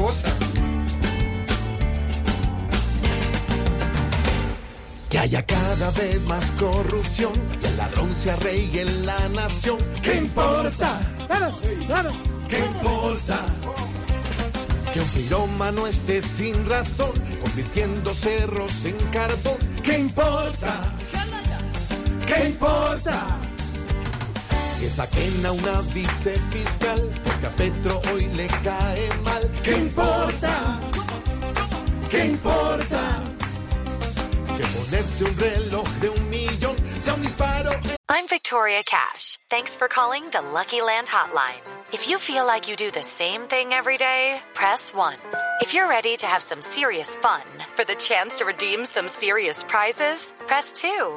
Cosa. Que haya cada vez más corrupción y el ladrón se arraigue en la nación. ¿Qué importa? ¿Qué importa? Que un pirómano esté sin razón, convirtiendo cerros en carbón. ¿Qué importa? ¿Qué importa? Que saquen a una vicefiscal, porque a Petro hoy le cae. ¿Qué importa? ¿Qué importa? Que ponerse un reloj de un millón sea un disparo. I'm Victoria Cash. Thanks for calling the Lucky Land Hotline. If you feel like you do the same thing every day, press 1. If you're ready to have some serious fun for the chance to redeem some serious prizes, press 2.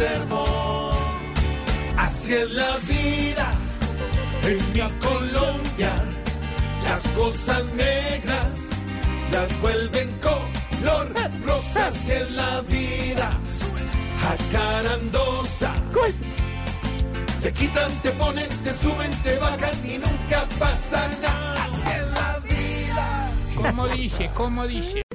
sermón. Así es la vida en mi Colombia. Las cosas negras las vuelven color rosa. Así la vida jacarandosa. Te quitan, te ponen, te suben, te bajan y nunca pasa nada. Así es la vida. ¿Cómo dice? ¿Cómo dice?